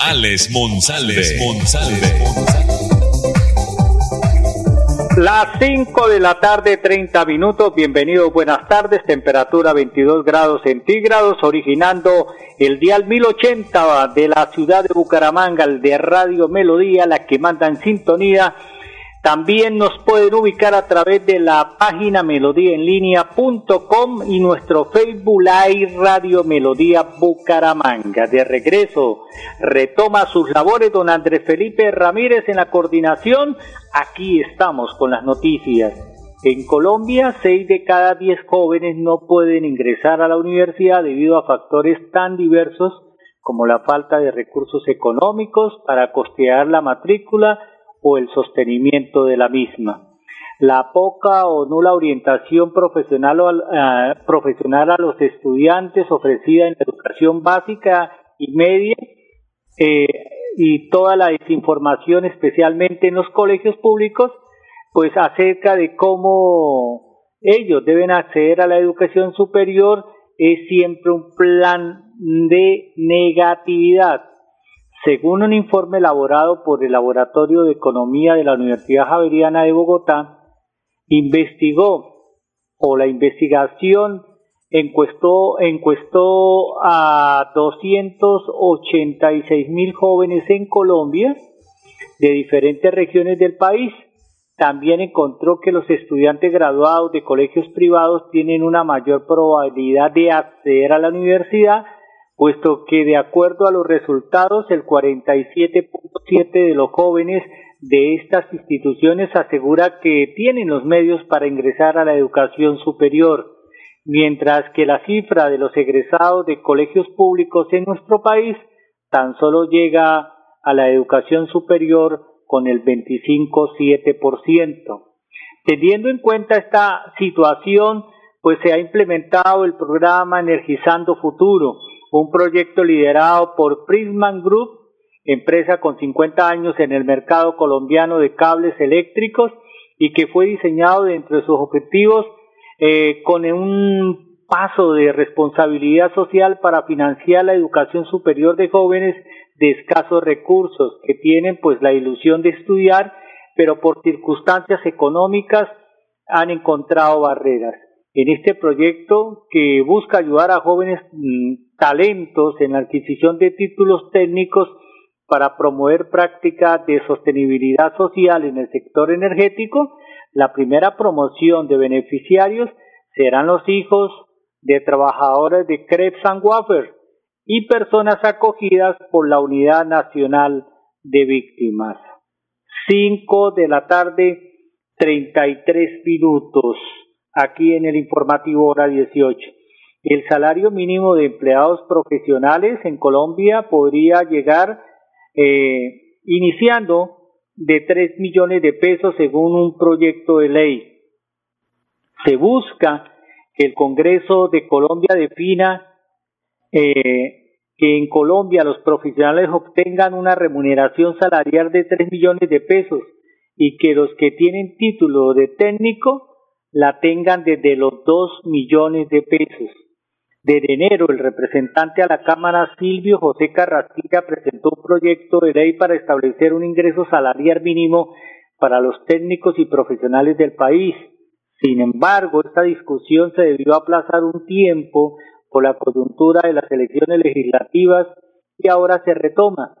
Alex Monsalve. Las 5 de la tarde, 30 minutos. Bienvenidos, buenas tardes. Temperatura 22 grados centígrados, originando el dial 1080 de la ciudad de Bucaramanga, el de Radio Melodía, la que manda en sintonía también nos pueden ubicar a través de la página melodíaenlínea.com y nuestro Facebook Live Radio Melodía Bucaramanga. De regreso, retoma sus labores don Andrés Felipe Ramírez en la coordinación. Aquí estamos con las noticias. En Colombia, 6 de cada 10 jóvenes no pueden ingresar a la universidad debido a factores tan diversos como la falta de recursos económicos para costear la matrícula o el sostenimiento de la misma. La poca o nula orientación profesional, uh, profesional a los estudiantes ofrecida en la educación básica y media eh, y toda la desinformación, especialmente en los colegios públicos, pues acerca de cómo ellos deben acceder a la educación superior es siempre un plan de negatividad según un informe elaborado por el Laboratorio de Economía de la Universidad Javeriana de Bogotá, investigó o la investigación encuestó, encuestó a 286 mil jóvenes en Colombia de diferentes regiones del país. También encontró que los estudiantes graduados de colegios privados tienen una mayor probabilidad de acceder a la universidad puesto que de acuerdo a los resultados el 47.7 de los jóvenes de estas instituciones asegura que tienen los medios para ingresar a la educación superior, mientras que la cifra de los egresados de colegios públicos en nuestro país tan solo llega a la educación superior con el 25.7%. Teniendo en cuenta esta situación, pues se ha implementado el programa Energizando Futuro, un proyecto liderado por Prisman Group, empresa con 50 años en el mercado colombiano de cables eléctricos y que fue diseñado dentro de sus objetivos eh, con un paso de responsabilidad social para financiar la educación superior de jóvenes de escasos recursos que tienen pues la ilusión de estudiar pero por circunstancias económicas han encontrado barreras en este proyecto que busca ayudar a jóvenes mm, talentos en la adquisición de títulos técnicos para promover prácticas de sostenibilidad social en el sector energético, la primera promoción de beneficiarios serán los hijos de trabajadores de Krebs and Wafer y personas acogidas por la Unidad Nacional de Víctimas. 5 de la tarde, 33 minutos, aquí en el informativo hora 18. El salario mínimo de empleados profesionales en Colombia podría llegar eh, iniciando de 3 millones de pesos según un proyecto de ley. Se busca que el Congreso de Colombia defina eh, que en Colombia los profesionales obtengan una remuneración salarial de 3 millones de pesos y que los que tienen título de técnico la tengan desde los 2 millones de pesos. De enero, el representante a la Cámara Silvio José Carrasquilla presentó un proyecto de ley para establecer un ingreso salarial mínimo para los técnicos y profesionales del país. Sin embargo, esta discusión se debió aplazar un tiempo por la coyuntura de las elecciones legislativas y ahora se retoma.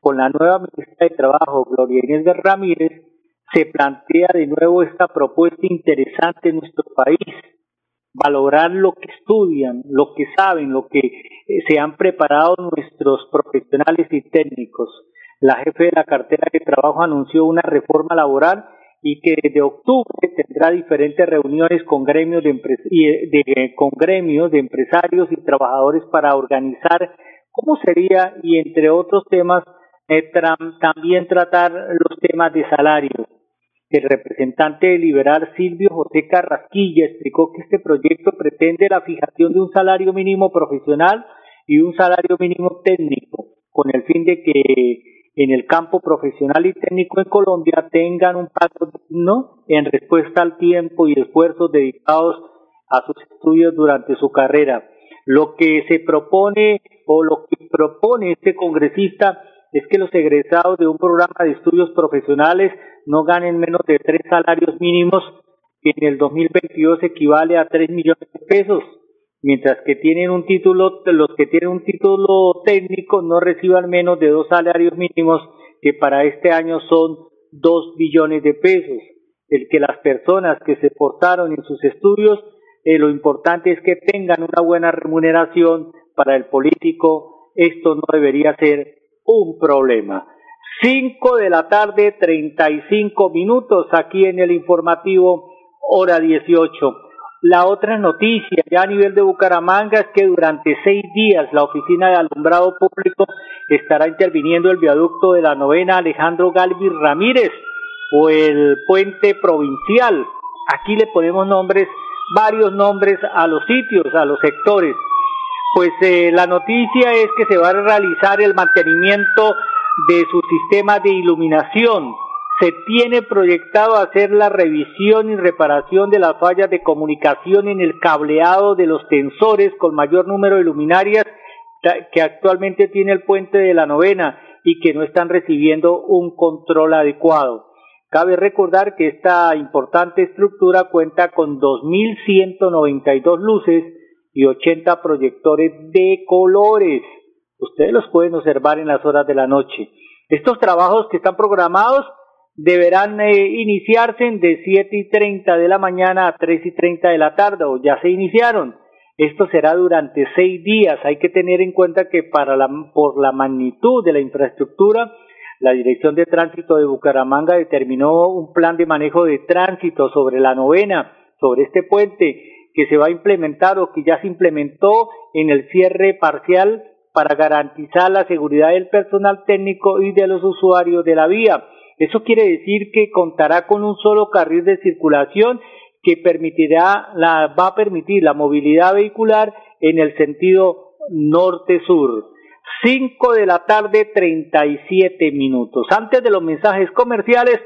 Con la nueva ministra de Trabajo, Gloria Inés de Ramírez, se plantea de nuevo esta propuesta interesante en nuestro país valorar lo que estudian, lo que saben, lo que eh, se han preparado nuestros profesionales y técnicos. La jefe de la cartera de trabajo anunció una reforma laboral y que desde octubre tendrá diferentes reuniones con gremios de, con gremios de empresarios y trabajadores para organizar cómo sería y entre otros temas eh, también tratar los temas de salario. El representante liberal Silvio José Carrasquilla explicó que este proyecto pretende la fijación de un salario mínimo profesional y un salario mínimo técnico, con el fin de que en el campo profesional y técnico en Colombia tengan un pago digno en respuesta al tiempo y esfuerzos dedicados a sus estudios durante su carrera. Lo que se propone o lo que propone este congresista es que los egresados de un programa de estudios profesionales no ganen menos de tres salarios mínimos, que en el 2022 equivale a tres millones de pesos mientras que tienen un título, los que tienen un título técnico no reciban menos de dos salarios mínimos, que para este año son dos billones de pesos. El que las personas que se esforzaron en sus estudios, eh, lo importante es que tengan una buena remuneración para el político, esto no debería ser un problema. Cinco de la tarde, treinta y cinco minutos aquí en el informativo, hora dieciocho. La otra noticia ya a nivel de Bucaramanga es que durante seis días la Oficina de Alumbrado Público estará interviniendo el viaducto de la novena Alejandro Galvis Ramírez o el puente provincial. Aquí le ponemos nombres, varios nombres a los sitios, a los sectores. Pues eh, la noticia es que se va a realizar el mantenimiento de su sistema de iluminación se tiene proyectado hacer la revisión y reparación de las fallas de comunicación en el cableado de los tensores con mayor número de luminarias que actualmente tiene el puente de la novena y que no están recibiendo un control adecuado. Cabe recordar que esta importante estructura cuenta con 2.192 luces y 80 proyectores de colores. Ustedes los pueden observar en las horas de la noche. Estos trabajos que están programados deberán eh, iniciarse de siete y treinta de la mañana a tres y treinta de la tarde o ya se iniciaron. Esto será durante seis días. Hay que tener en cuenta que para la, por la magnitud de la infraestructura, la Dirección de Tránsito de Bucaramanga determinó un plan de manejo de tránsito sobre la novena, sobre este puente que se va a implementar o que ya se implementó en el cierre parcial para garantizar la seguridad del personal técnico y de los usuarios de la vía. Eso quiere decir que contará con un solo carril de circulación que permitirá la, va a permitir la movilidad vehicular en el sentido norte-sur. 5 de la tarde, 37 minutos. Antes de los mensajes comerciales,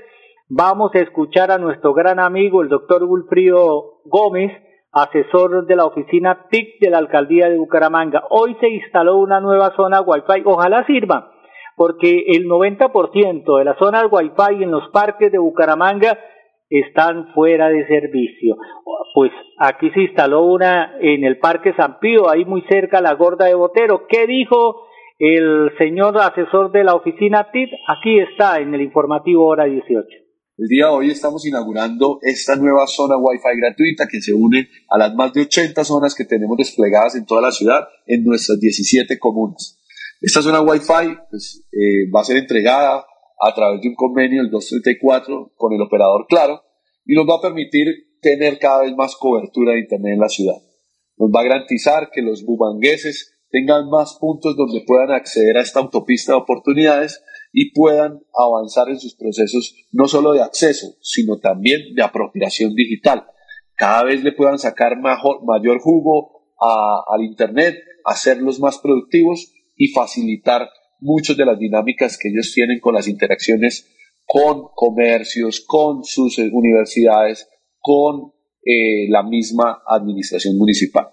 vamos a escuchar a nuestro gran amigo, el doctor Wilfrido Gómez, asesor de la oficina TIC de la alcaldía de Bucaramanga. Hoy se instaló una nueva zona Wi-Fi. Ojalá sirva porque el 90% de las zonas Wi-Fi en los parques de Bucaramanga están fuera de servicio. Pues aquí se instaló una en el Parque San Pío, ahí muy cerca la Gorda de Botero. ¿Qué dijo el señor asesor de la oficina TIT? Aquí está en el informativo hora 18. El día de hoy estamos inaugurando esta nueva zona Wi-Fi gratuita que se une a las más de 80 zonas que tenemos desplegadas en toda la ciudad en nuestras 17 comunas. Esta zona Wi-Fi pues, eh, va a ser entregada a través de un convenio, el 234, con el operador Claro, y nos va a permitir tener cada vez más cobertura de Internet en la ciudad. Nos va a garantizar que los bumangueses tengan más puntos donde puedan acceder a esta autopista de oportunidades y puedan avanzar en sus procesos no solo de acceso, sino también de apropiación digital. Cada vez le puedan sacar mayor jugo al Internet, hacerlos más productivos y facilitar muchas de las dinámicas que ellos tienen con las interacciones con comercios, con sus universidades, con eh, la misma administración municipal.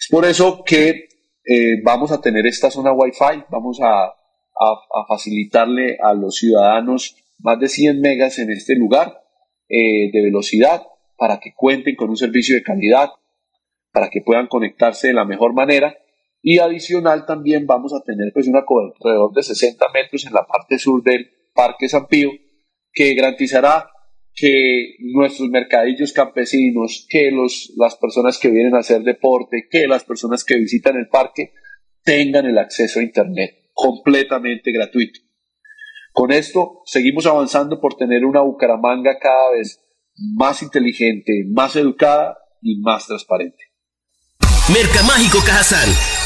Es por eso que eh, vamos a tener esta zona Wi-Fi, vamos a, facilitarle a los ciudadanos más de 100 megas en este lugar eh, de velocidad para que cuenten con un servicio de calidad, para que puedan conectarse de la mejor manera. Y adicional también vamos a tener pues una cobertura de 60 metros en la parte sur del Parque San Pío que garantizará que nuestros mercadillos campesinos, que los, las personas que vienen a hacer deporte, que las personas que visitan el parque tengan el acceso a Internet completamente gratuito. Con esto seguimos avanzando por tener una Bucaramanga cada vez más inteligente, más educada y más transparente. Mercamágico Cajazán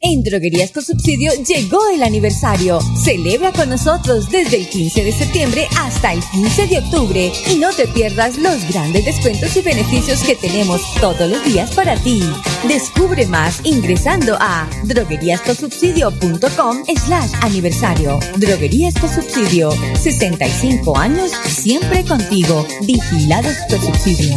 En Droguerías con Subsidio llegó el aniversario. Celebra con nosotros desde el 15 de septiembre hasta el 15 de octubre y no te pierdas los grandes descuentos y beneficios que tenemos todos los días para ti. Descubre más ingresando a drogueríascosubsidio.com slash aniversario. Droguerías con Subsidio. 65 años siempre contigo. Vigilados por Subsidio.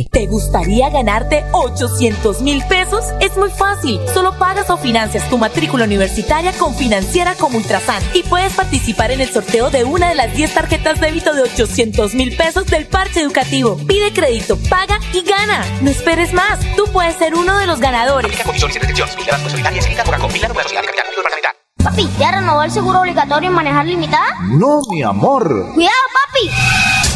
¿Te gustaría ganarte 800 mil pesos? Es muy fácil. Solo pagas o financias tu matrícula universitaria con Financiera como Ultrasan y puedes participar en el sorteo de una de las 10 tarjetas débito de 800 mil pesos del parche educativo. Pide crédito, paga y gana. No esperes más. Tú puedes ser uno de los ganadores. Papi, ¿ya renovó el seguro obligatorio en manejar limitada? No, mi amor. ¡Cuidado, papi!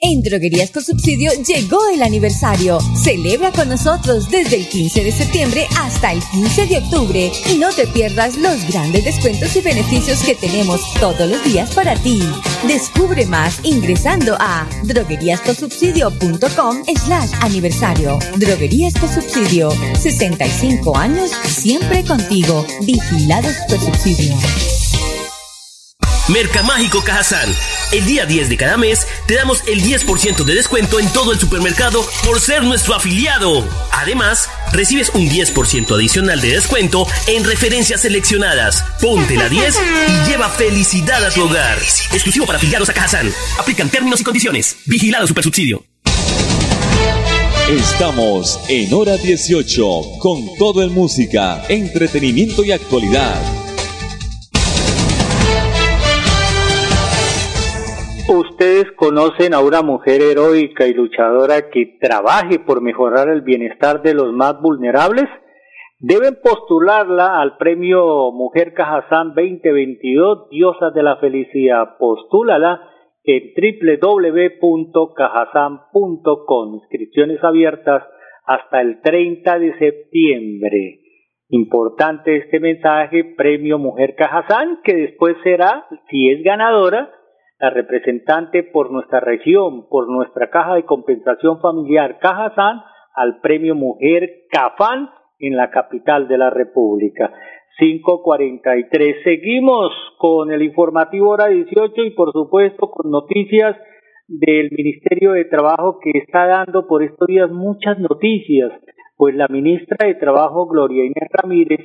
En Droguerías con Subsidio llegó el aniversario. Celebra con nosotros desde el 15 de septiembre hasta el 15 de octubre y no te pierdas los grandes descuentos y beneficios que tenemos todos los días para ti. Descubre más ingresando a drogueríascosubsidio.com slash aniversario. Droguerías con Subsidio. 65 años siempre contigo. Vigilados por Subsidio. Mercamágico Cajazán. El día 10 de cada mes te damos el 10% de descuento en todo el supermercado por ser nuestro afiliado. Además, recibes un 10% adicional de descuento en referencias seleccionadas. Ponte la 10 y lleva felicidad a tu hogar. Exclusivo para afiliados a Cajazán. Aplican términos y condiciones. Vigilado Supersubsidio. Estamos en hora 18 con todo en música, entretenimiento y actualidad. ¿Ustedes conocen a una mujer heroica y luchadora que trabaje por mejorar el bienestar de los más vulnerables? Deben postularla al premio Mujer Cajazán 2022 Diosas de la Felicidad. Postúlala en www.cajazán.com. Inscripciones abiertas hasta el 30 de septiembre. Importante este mensaje, Premio Mujer Cajazán, que después será, si es ganadora, la representante por nuestra región, por nuestra caja de compensación familiar Caja San, al premio Mujer Cafán en la capital de la República. 543. Seguimos con el informativo hora 18 y por supuesto con noticias del Ministerio de Trabajo que está dando por estos días muchas noticias, pues la ministra de Trabajo Gloria Inés Ramírez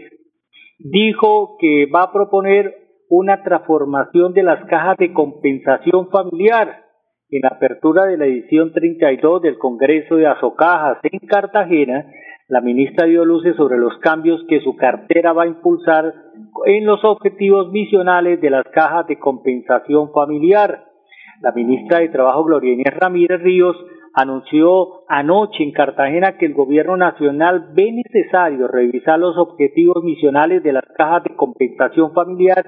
dijo que va a proponer una transformación de las cajas de compensación familiar. En la apertura de la edición 32 del Congreso de Azocajas en Cartagena, la ministra dio luces sobre los cambios que su cartera va a impulsar en los objetivos misionales de las cajas de compensación familiar. La ministra de Trabajo, Gloria Inés Ramírez Ríos, anunció anoche en Cartagena que el gobierno nacional ve necesario revisar los objetivos misionales de las cajas de compensación familiar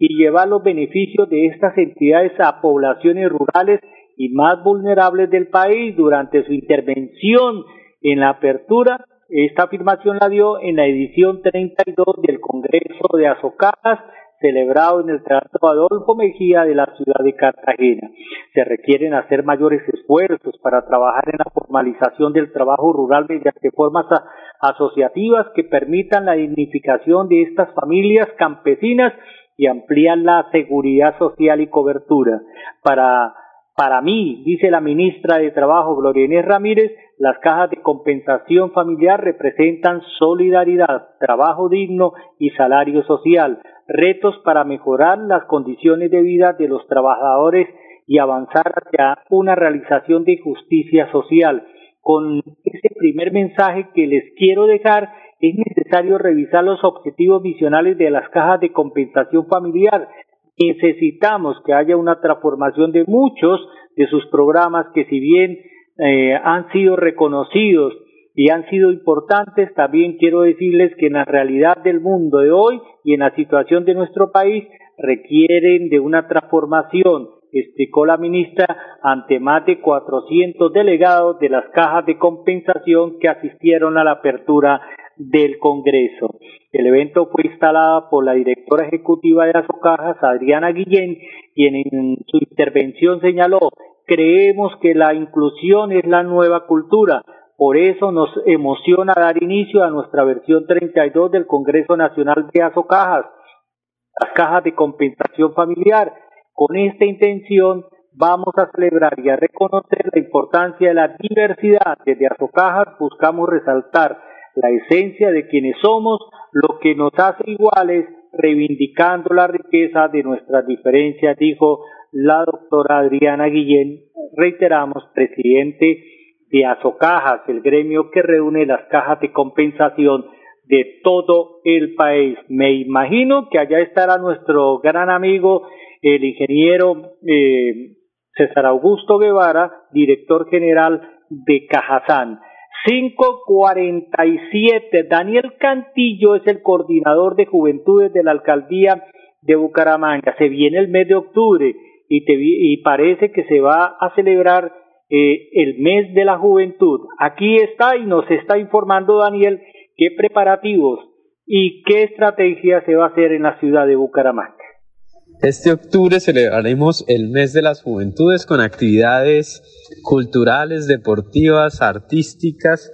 y llevar los beneficios de estas entidades a poblaciones rurales y más vulnerables del país durante su intervención en la apertura. Esta afirmación la dio en la edición 32 del Congreso de Azocadas celebrado en el Teatro Adolfo Mejía de la ciudad de Cartagena. Se requieren hacer mayores esfuerzos para trabajar en la formalización del trabajo rural mediante formas asociativas que permitan la dignificación de estas familias campesinas y amplían la seguridad social y cobertura. Para para mí, dice la ministra de Trabajo Gloria Inés Ramírez, las cajas de compensación familiar representan solidaridad, trabajo digno y salario social, retos para mejorar las condiciones de vida de los trabajadores y avanzar hacia una realización de justicia social. Con ese primer mensaje que les quiero dejar, es necesario revisar los objetivos visionales de las cajas de compensación familiar. Necesitamos que haya una transformación de muchos de sus programas que si bien eh, han sido reconocidos y han sido importantes, también quiero decirles que en la realidad del mundo de hoy y en la situación de nuestro país requieren de una transformación, explicó la ministra ante más de 400 delegados de las cajas de compensación que asistieron a la apertura del Congreso. El evento fue instalado por la directora ejecutiva de Azocajas, Adriana Guillén, quien en su intervención señaló, creemos que la inclusión es la nueva cultura, por eso nos emociona dar inicio a nuestra versión 32 del Congreso Nacional de Azocajas, las cajas de compensación familiar. Con esta intención vamos a celebrar y a reconocer la importancia de la diversidad. Desde Azocajas buscamos resaltar la esencia de quienes somos, lo que nos hace iguales, reivindicando la riqueza de nuestras diferencias, dijo la doctora Adriana Guillén, reiteramos, presidente de Azocajas, el gremio que reúne las cajas de compensación de todo el país. Me imagino que allá estará nuestro gran amigo, el ingeniero eh, César Augusto Guevara, director general de Cajazán. 547. Daniel Cantillo es el coordinador de juventudes de la alcaldía de Bucaramanga. Se viene el mes de octubre y, parece que se va a celebrar eh, el mes de la juventud. Aquí está y nos está informando Daniel qué preparativos y qué estrategia se va a hacer en la ciudad de Bucaramanga. Este octubre celebraremos el mes de las juventudes con actividades culturales, deportivas, artísticas,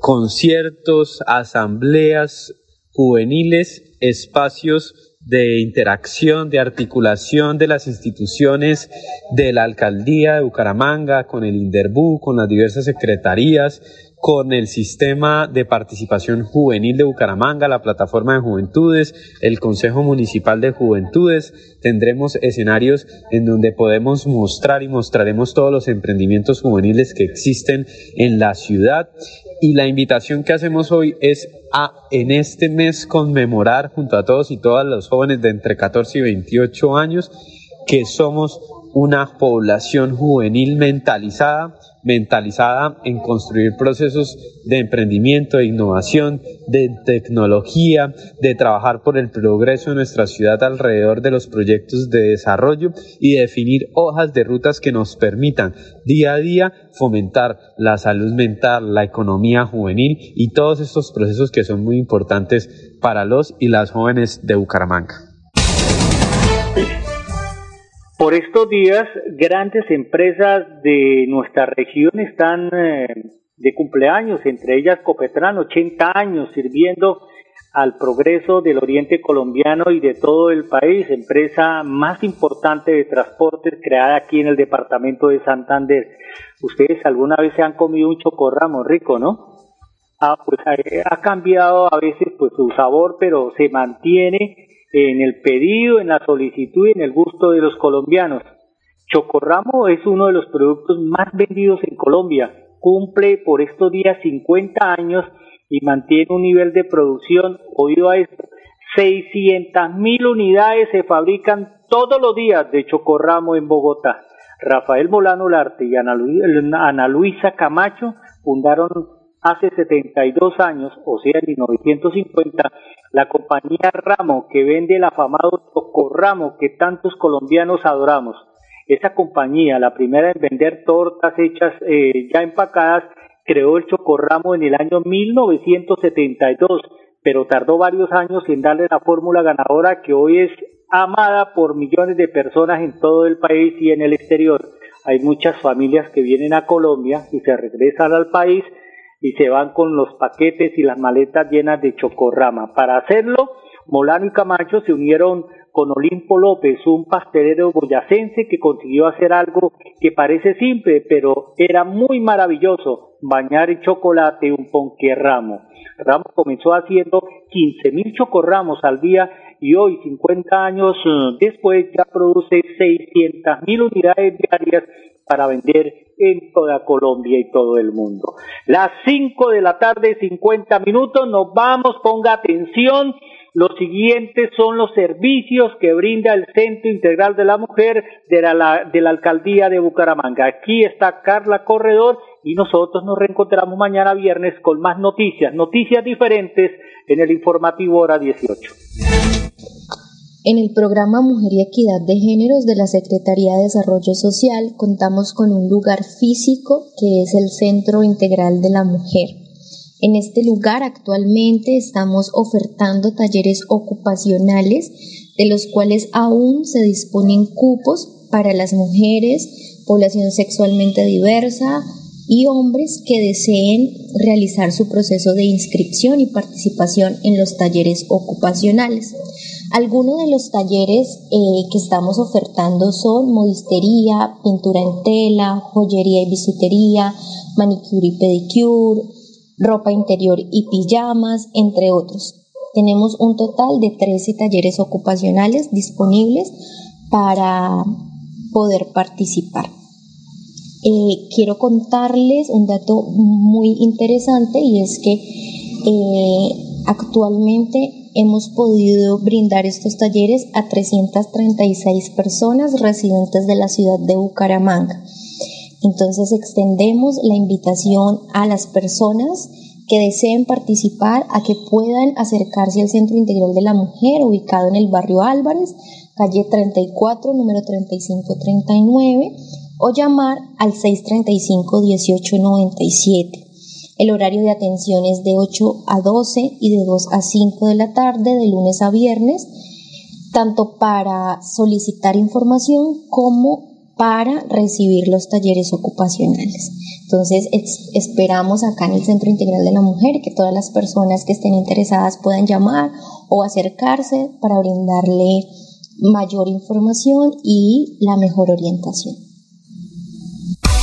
conciertos, asambleas juveniles, espacios de interacción, de articulación de las instituciones de la alcaldía de Bucaramanga, con el INDERBU, con las diversas secretarías, con el sistema de participación juvenil de Bucaramanga, la plataforma de juventudes, el Consejo Municipal de Juventudes. Tendremos escenarios en donde podemos mostrar y mostraremos todos los emprendimientos juveniles que existen en la ciudad. Y la invitación que hacemos hoy es a en este mes conmemorar junto a todos y todas los jóvenes de entre 14 y 28 años que somos una población juvenil mentalizada, mentalizada en construir procesos de emprendimiento, de innovación, de tecnología, de trabajar por el progreso de nuestra ciudad alrededor de los proyectos de desarrollo y definir hojas de rutas que nos permitan día a día fomentar la salud mental, la economía juvenil y todos estos procesos que son muy importantes para los y las jóvenes de Bucaramanga. Por estos días, grandes empresas de nuestra región están eh, de cumpleaños, entre ellas Copetran, 80 años sirviendo al progreso del oriente colombiano y de todo el país, empresa más importante de transportes creada aquí en el departamento de Santander. Ustedes alguna vez se han comido un chocorramo rico, ¿no? Ah, pues eh, ha cambiado a veces pues su sabor, pero se mantiene en el pedido, en la solicitud y en el gusto de los colombianos. Chocorramo es uno de los productos más vendidos en Colombia. Cumple por estos días 50 años y mantiene un nivel de producción, oído a esto, 600 mil unidades se fabrican todos los días de Chocorramo en Bogotá. Rafael Molano Larte y Ana, Ana Luisa Camacho fundaron hace 72 años, o sea, en 1950, la compañía Ramo, que vende el afamado Ramo que tantos colombianos adoramos. Esa compañía, la primera en vender tortas hechas eh, ya empacadas, creó el Chocorramo en el año 1972, pero tardó varios años en darle la fórmula ganadora que hoy es amada por millones de personas en todo el país y en el exterior. Hay muchas familias que vienen a Colombia y se regresan al país y se van con los paquetes y las maletas llenas de chocorrama. Para hacerlo, Molano y Camacho se unieron con Olimpo López, un pastelero boyacense que consiguió hacer algo que parece simple, pero era muy maravilloso, bañar en chocolate un ponque ramo. Ramos comenzó haciendo 15 mil chocorramos al día y hoy, 50 años eh, después, ya produce 600 mil unidades diarias para vender en toda Colombia y todo el mundo. Las 5 de la tarde, 50 minutos, nos vamos, ponga atención. Los siguientes son los servicios que brinda el Centro Integral de la Mujer de la, de la Alcaldía de Bucaramanga. Aquí está Carla Corredor y nosotros nos reencontramos mañana viernes con más noticias, noticias diferentes en el informativo hora 18. En el programa Mujer y Equidad de Géneros de la Secretaría de Desarrollo Social contamos con un lugar físico que es el Centro Integral de la Mujer. En este lugar actualmente estamos ofertando talleres ocupacionales de los cuales aún se disponen cupos para las mujeres, población sexualmente diversa y hombres que deseen realizar su proceso de inscripción y participación en los talleres ocupacionales. Algunos de los talleres eh, que estamos ofertando son modistería, pintura en tela, joyería y bisutería, manicure y pedicure, ropa interior y pijamas, entre otros. Tenemos un total de 13 talleres ocupacionales disponibles para poder participar. Eh, quiero contarles un dato muy interesante y es que eh, actualmente hemos podido brindar estos talleres a 336 personas residentes de la ciudad de Bucaramanga. Entonces extendemos la invitación a las personas que deseen participar a que puedan acercarse al Centro Integral de la Mujer ubicado en el barrio Álvarez, calle 34, número 3539, o llamar al 635 1897. El horario de atención es de 8 a 12 y de 2 a 5 de la tarde, de lunes a viernes, tanto para solicitar información como para recibir los talleres ocupacionales. Entonces esperamos acá en el Centro Integral de la Mujer que todas las personas que estén interesadas puedan llamar o acercarse para brindarle mayor información y la mejor orientación.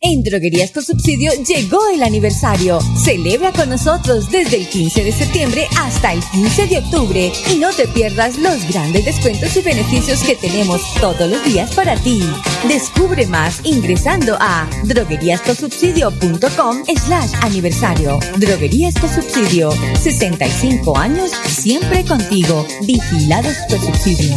En Droguerías con Subsidio llegó el aniversario. Celebra con nosotros desde el 15 de septiembre hasta el 15 de octubre y no te pierdas los grandes descuentos y beneficios que tenemos todos los días para ti. Descubre más ingresando a drogueríascosubsidio.com slash aniversario. Droguerías con Subsidio. 65 años siempre contigo. Vigilados por Subsidio.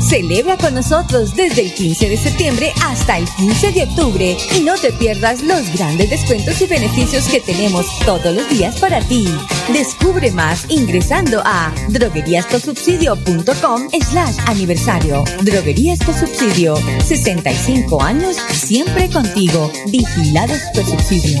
Celebra con nosotros desde el 15 de septiembre hasta el 15 de octubre y no te pierdas los grandes descuentos y beneficios que tenemos todos los días para ti. Descubre más ingresando a drogueríascosubsidio.com slash aniversario. Droguerías con Subsidio. 65 años siempre contigo. Vigilados por subsidio.